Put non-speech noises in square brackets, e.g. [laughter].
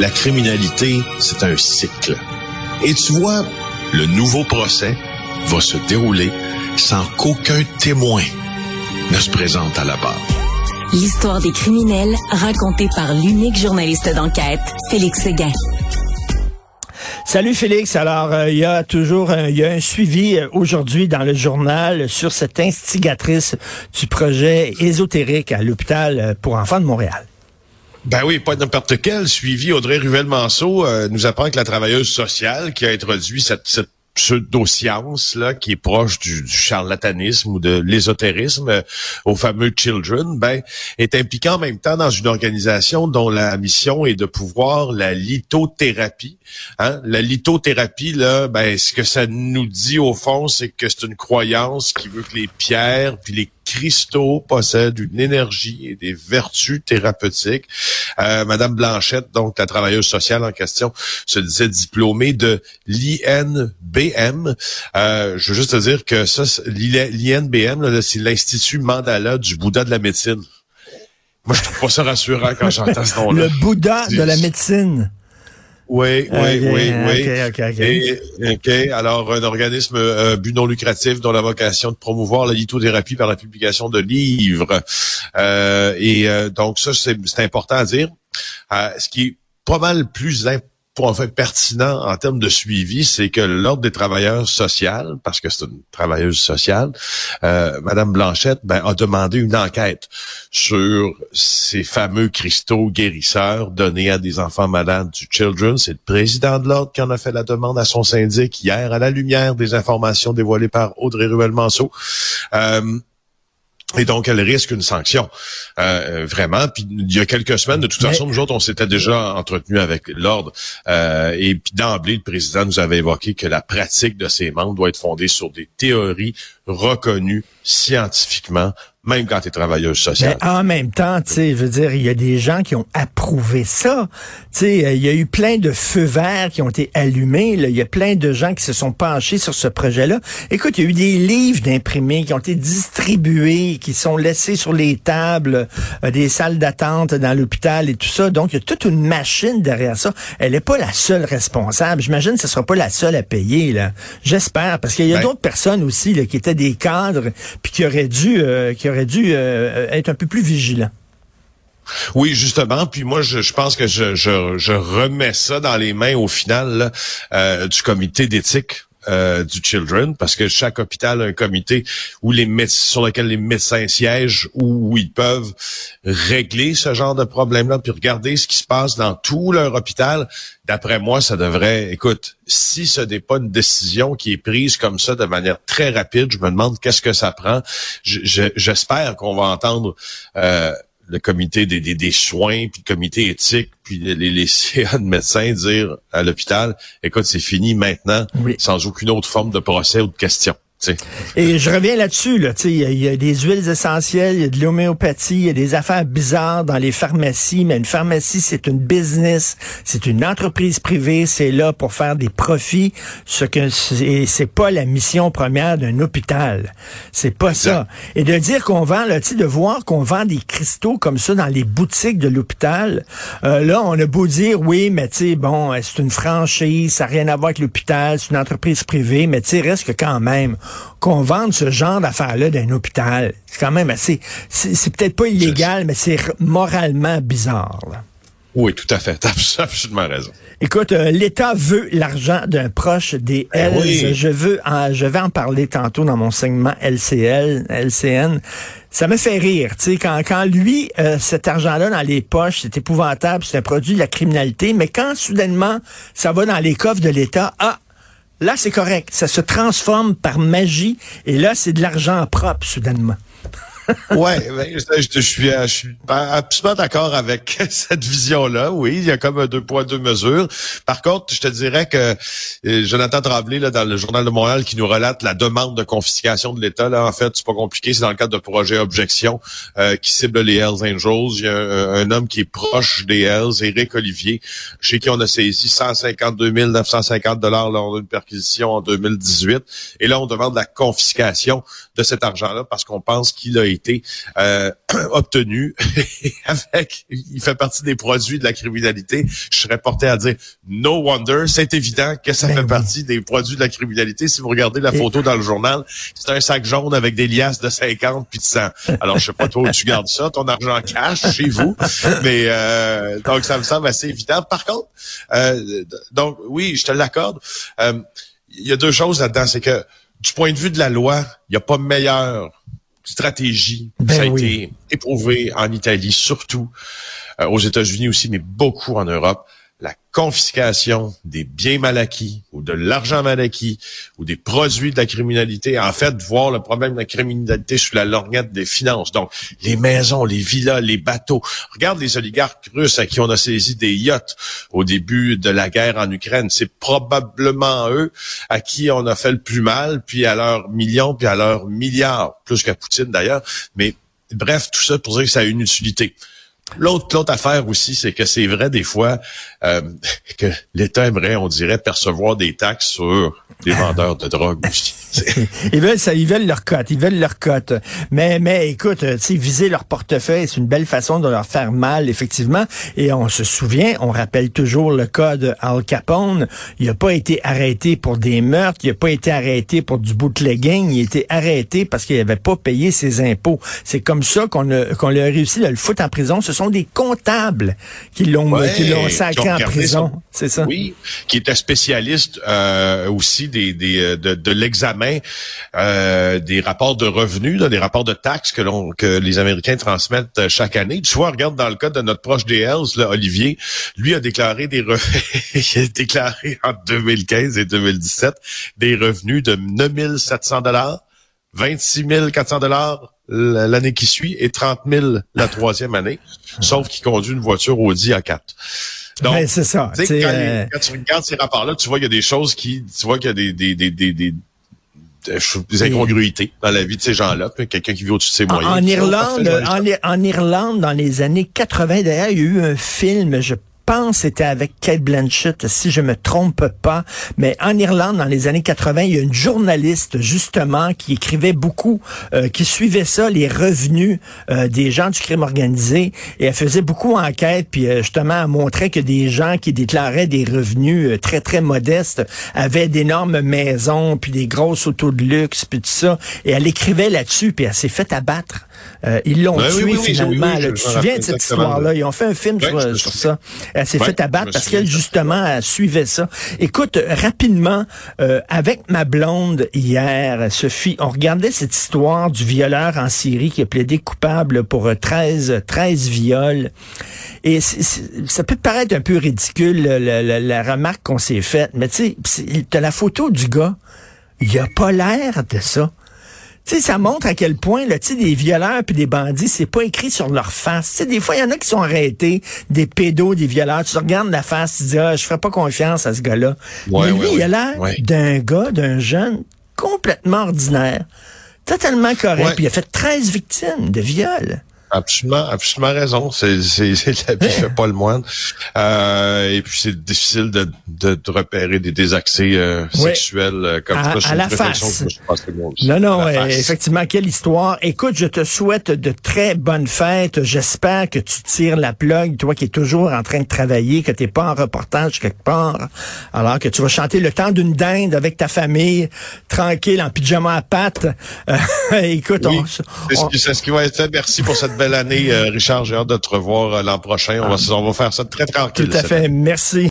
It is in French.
la criminalité, c'est un cycle. Et tu vois, le nouveau procès va se dérouler sans qu'aucun témoin ne se présente à la barre. L'histoire des criminels racontée par l'unique journaliste d'enquête, Félix Seguin. Salut Félix. Alors, euh, il y a toujours un, il y a un suivi euh, aujourd'hui dans le journal sur cette instigatrice du projet ésotérique à l'hôpital euh, pour enfants de Montréal. Ben oui, pas n'importe quel suivi. Audrey Ruvel-Manceau nous apprend que la travailleuse sociale qui a introduit cette, cette pseudo-science là qui est proche du, charlatanisme ou de l'ésotérisme euh, au fameux Children, ben est impliqué en même temps dans une organisation dont la mission est de pouvoir la lithothérapie. Hein? La lithothérapie là, ben ce que ça nous dit au fond, c'est que c'est une croyance qui veut que les pierres puis les cristaux possèdent une énergie et des vertus thérapeutiques. Euh, Madame Blanchette, donc la travailleuse sociale en question, se disait diplômée de l'INBM. Euh, je veux juste te dire que ça, l'INBM, c'est l'Institut Mandala du Bouddha de la médecine. Moi, je trouve pas ça rassurant quand j'entends ce nom-là. Le Bouddha de la médecine. Oui, oui, oui, oui. OK, Alors, un organisme euh, but non lucratif dont la vocation de promouvoir la lithothérapie par la publication de livres. Euh, et euh, donc, ça, c'est important à dire. Euh, ce qui est pas mal plus important enfin pertinent en termes de suivi, c'est que l'ordre des travailleurs sociales, parce que c'est une travailleuse sociale, euh, Madame Blanchette, ben, a demandé une enquête sur ces fameux cristaux guérisseurs donnés à des enfants malades du Children. C'est le président de l'ordre qui en a fait la demande à son syndic hier à la lumière des informations dévoilées par Audrey Ruel-Manceau. Euh, et donc, elle risque une sanction, euh, vraiment. Puis il y a quelques semaines, de toute façon, nous autres, on s'était déjà entretenu avec l'ordre. Euh, et puis d'emblée, le président nous avait évoqué que la pratique de ces membres doit être fondée sur des théories reconnues scientifiquement même quand tu es travailleuse sociale. Mais en même temps, tu sais, je veux dire, il y a des gens qui ont approuvé ça. Tu sais, euh, il y a eu plein de feux verts qui ont été allumés. Il y a plein de gens qui se sont penchés sur ce projet-là. Écoute, il y a eu des livres d'imprimés qui ont été distribués, qui sont laissés sur les tables euh, des salles d'attente dans l'hôpital et tout ça. Donc, il y a toute une machine derrière ça. Elle n'est pas la seule responsable. J'imagine que ce ne sera pas la seule à payer. là. J'espère, parce qu'il y a ben d'autres personnes aussi là, qui étaient des cadres puis qui auraient dû... Euh, qui dû euh, être un peu plus vigilant. Oui, justement. Puis moi, je, pense que je, remets ça dans les mains au final euh, du comité d'éthique euh, du Children, parce que chaque hôpital a un comité où les sur lequel les médecins siègent, où, ils peuvent régler ce genre de problème-là, puis regarder ce qui se passe dans tout leur hôpital. D'après moi, ça devrait, écoute, si ce n'est pas une décision qui est prise comme ça de manière très rapide, je me demande qu'est-ce que ça prend. J'espère qu'on va entendre euh, le comité des, des, des, soins, puis le comité éthique, puis les, les [laughs] CA de médecins dire à l'hôpital, écoute, c'est fini maintenant, sans aucune autre forme de procès ou de question. Et je reviens là-dessus, là, il y, y, a des huiles essentielles, il y a de l'homéopathie, il y a des affaires bizarres dans les pharmacies, mais une pharmacie, c'est une business, c'est une entreprise privée, c'est là pour faire des profits, ce que c'est pas la mission première d'un hôpital. C'est pas ça. Et de dire qu'on vend, là, de voir qu'on vend des cristaux comme ça dans les boutiques de l'hôpital, euh, là, on a beau dire, oui, mais tu sais, bon, c'est une franchise, ça n'a rien à voir avec l'hôpital, c'est une entreprise privée, mais tu reste que quand même, qu'on vende ce genre d'affaires-là d'un hôpital. C'est quand même assez... C'est peut-être pas illégal, mais c'est moralement bizarre. Oui, tout à fait. T'as [laughs] absolument raison. Écoute, euh, l'État veut l'argent d'un proche des ben Hells. Je veux, je vais en parler tantôt dans mon segment LCL, LCN. Ça me fait rire, tu sais, quand, quand lui, euh, cet argent-là dans les poches, c'est épouvantable, c'est un produit de la criminalité, mais quand soudainement, ça va dans les coffres de l'État, ah, Là, c'est correct. Ça se transforme par magie et là, c'est de l'argent propre, soudainement ouais, ben, je, je, suis, je suis absolument d'accord avec [laughs] cette vision-là. Oui, il y a comme un deux poids deux mesures. Par contre, je te dirais que euh, Jonathan Tremblay là dans le journal de Montréal qui nous relate la demande de confiscation de l'État. Là, en fait, c'est pas compliqué. C'est dans le cadre de projet objection euh, qui cible les Hells Angels. Il y a un, homme qui est proche des Hells, Éric Olivier, chez qui on a saisi 152 950 dollars lors d'une perquisition en 2018. Et là, on demande la confiscation de cet argent-là parce qu'on pense qu'il a été euh, [clears throat] obtenu [laughs] avec, il fait partie des produits de la criminalité. Je serais porté à dire no wonder, c'est évident que ça ben fait partie des produits de la criminalité. Si vous regardez la photo dans le journal, c'est un sac jaune avec des liasses de 50 puis de 100. Alors je sais pas toi où tu gardes ça, ton argent cash chez vous, mais euh, donc ça me semble assez évident. Par contre, euh, donc oui, je te l'accorde. Euh, il y a deux choses là-dedans, c'est que du point de vue de la loi, il n'y a pas meilleure stratégie. Ben ça a été éprouvé en Italie, surtout euh, aux États-Unis aussi, mais beaucoup en Europe confiscation des biens mal acquis ou de l'argent mal acquis ou des produits de la criminalité, en fait, voir le problème de la criminalité sous la lorgnette des finances. Donc, les maisons, les villas, les bateaux. Regarde les oligarques russes à qui on a saisi des yachts au début de la guerre en Ukraine. C'est probablement eux à qui on a fait le plus mal, puis à leurs millions, puis à leurs milliards, plus qu'à Poutine d'ailleurs. Mais bref, tout ça pour dire que ça a une utilité. L'autre, l'autre affaire aussi, c'est que c'est vrai des fois euh, [laughs] que l'État aimerait, on dirait, percevoir des taxes sur des vendeurs de drogue aussi. [laughs] ils veulent ça, ils veulent leur cote, ils veulent leur cote. Mais, mais écoute, tu sais, viser leur portefeuille, c'est une belle façon de leur faire mal, effectivement. Et on se souvient, on rappelle toujours le cas de Al Capone. Il n'a pas été arrêté pour des meurtres, il n'a pas été arrêté pour du bootlegging, il a été arrêté parce qu'il n'avait pas payé ses impôts. C'est comme ça qu'on a, qu'on a réussi à le foutre en prison. Ce sont des comptables qui l'ont, qui l'ont sacré en prison. C'est ça? Oui, qui était spécialiste euh, aussi des, des euh, de, de l'examen euh, des rapports de revenus, des rapports de taxes que l'on que les Américains transmettent euh, chaque année. Tu vois, regarde dans le cas de notre proche des Hells, là, Olivier, lui a déclaré des [laughs] il a déclaré en 2015 et 2017 des revenus de 9700 dollars, 26 400 dollars l'année qui suit et 30 000 la troisième année, sauf qu'il conduit une voiture Audi A4. Donc, c'est ça. Quand, euh... quand, tu regardes ces rapports-là, tu vois qu'il y a des choses qui, tu vois qu'il y a des, des, des, des, des des incongruités dans la vie de ces gens-là, quelqu'un qui vit au-dessus de ses moyens. En, Irlande, en, en, Irlande, dans les années 80, d'ailleurs, il y a eu un film, je pense c'était avec Kate Blanchett, si je me trompe pas. Mais en Irlande, dans les années 80, il y a une journaliste, justement, qui écrivait beaucoup, euh, qui suivait ça, les revenus euh, des gens du crime organisé. Et elle faisait beaucoup enquête, puis euh, justement, elle montrait que des gens qui déclaraient des revenus très, très modestes avaient d'énormes maisons, puis des grosses autos de luxe, puis tout ça. Et elle écrivait là-dessus, puis elle s'est fait abattre. ils l'ont tué finalement. tu te souviens de cette histoire-là? Ils ont fait un film sur, sur ça. Elle s'est fait abattre parce qu'elle, justement, elle suivait ça. Écoute, rapidement, euh, avec ma blonde hier, Sophie, on regardait cette histoire du violeur en Syrie qui a plaidé coupable pour 13, 13 viols. Et ça peut paraître un peu ridicule, la, la remarque qu'on s'est faite, mais tu sais, t'as la photo du gars. Il a pas l'air de ça. Tu sais, ça montre à quel point, là, tu sais, des violeurs puis des bandits, c'est pas écrit sur leur face. Tu sais, des fois, il y en a qui sont arrêtés, des pédos, des violeurs. Tu regardes la face, tu dis, ah, je ferais pas confiance à ce gars-là. Mais lui, il a l'air d'un gars, d'un jeune complètement ordinaire, totalement correct. Puis il a fait 13 victimes de viol. Absolument, absolument raison. C'est, c'est, c'est la vie fait pas le moindre. Euh, et puis c'est difficile de, de, de, repérer des désaccès euh, sexuels euh, comme à, ça. À la face. non, non, effectivement, quelle histoire. Écoute, je te souhaite de très bonnes fêtes. J'espère que tu tires la plug, toi qui es toujours en train de travailler, que tu n'es pas en reportage quelque part, alors que tu vas chanter le temps d'une dinde avec ta famille, tranquille, en pyjama à pattes. Euh, [laughs] écoute, on, c'est, ce qui va être Merci pour cette belle année, euh, Richard. J'ai hâte de te revoir euh, l'an prochain. On va, on va faire ça très tranquille. Tout à fait. Merci.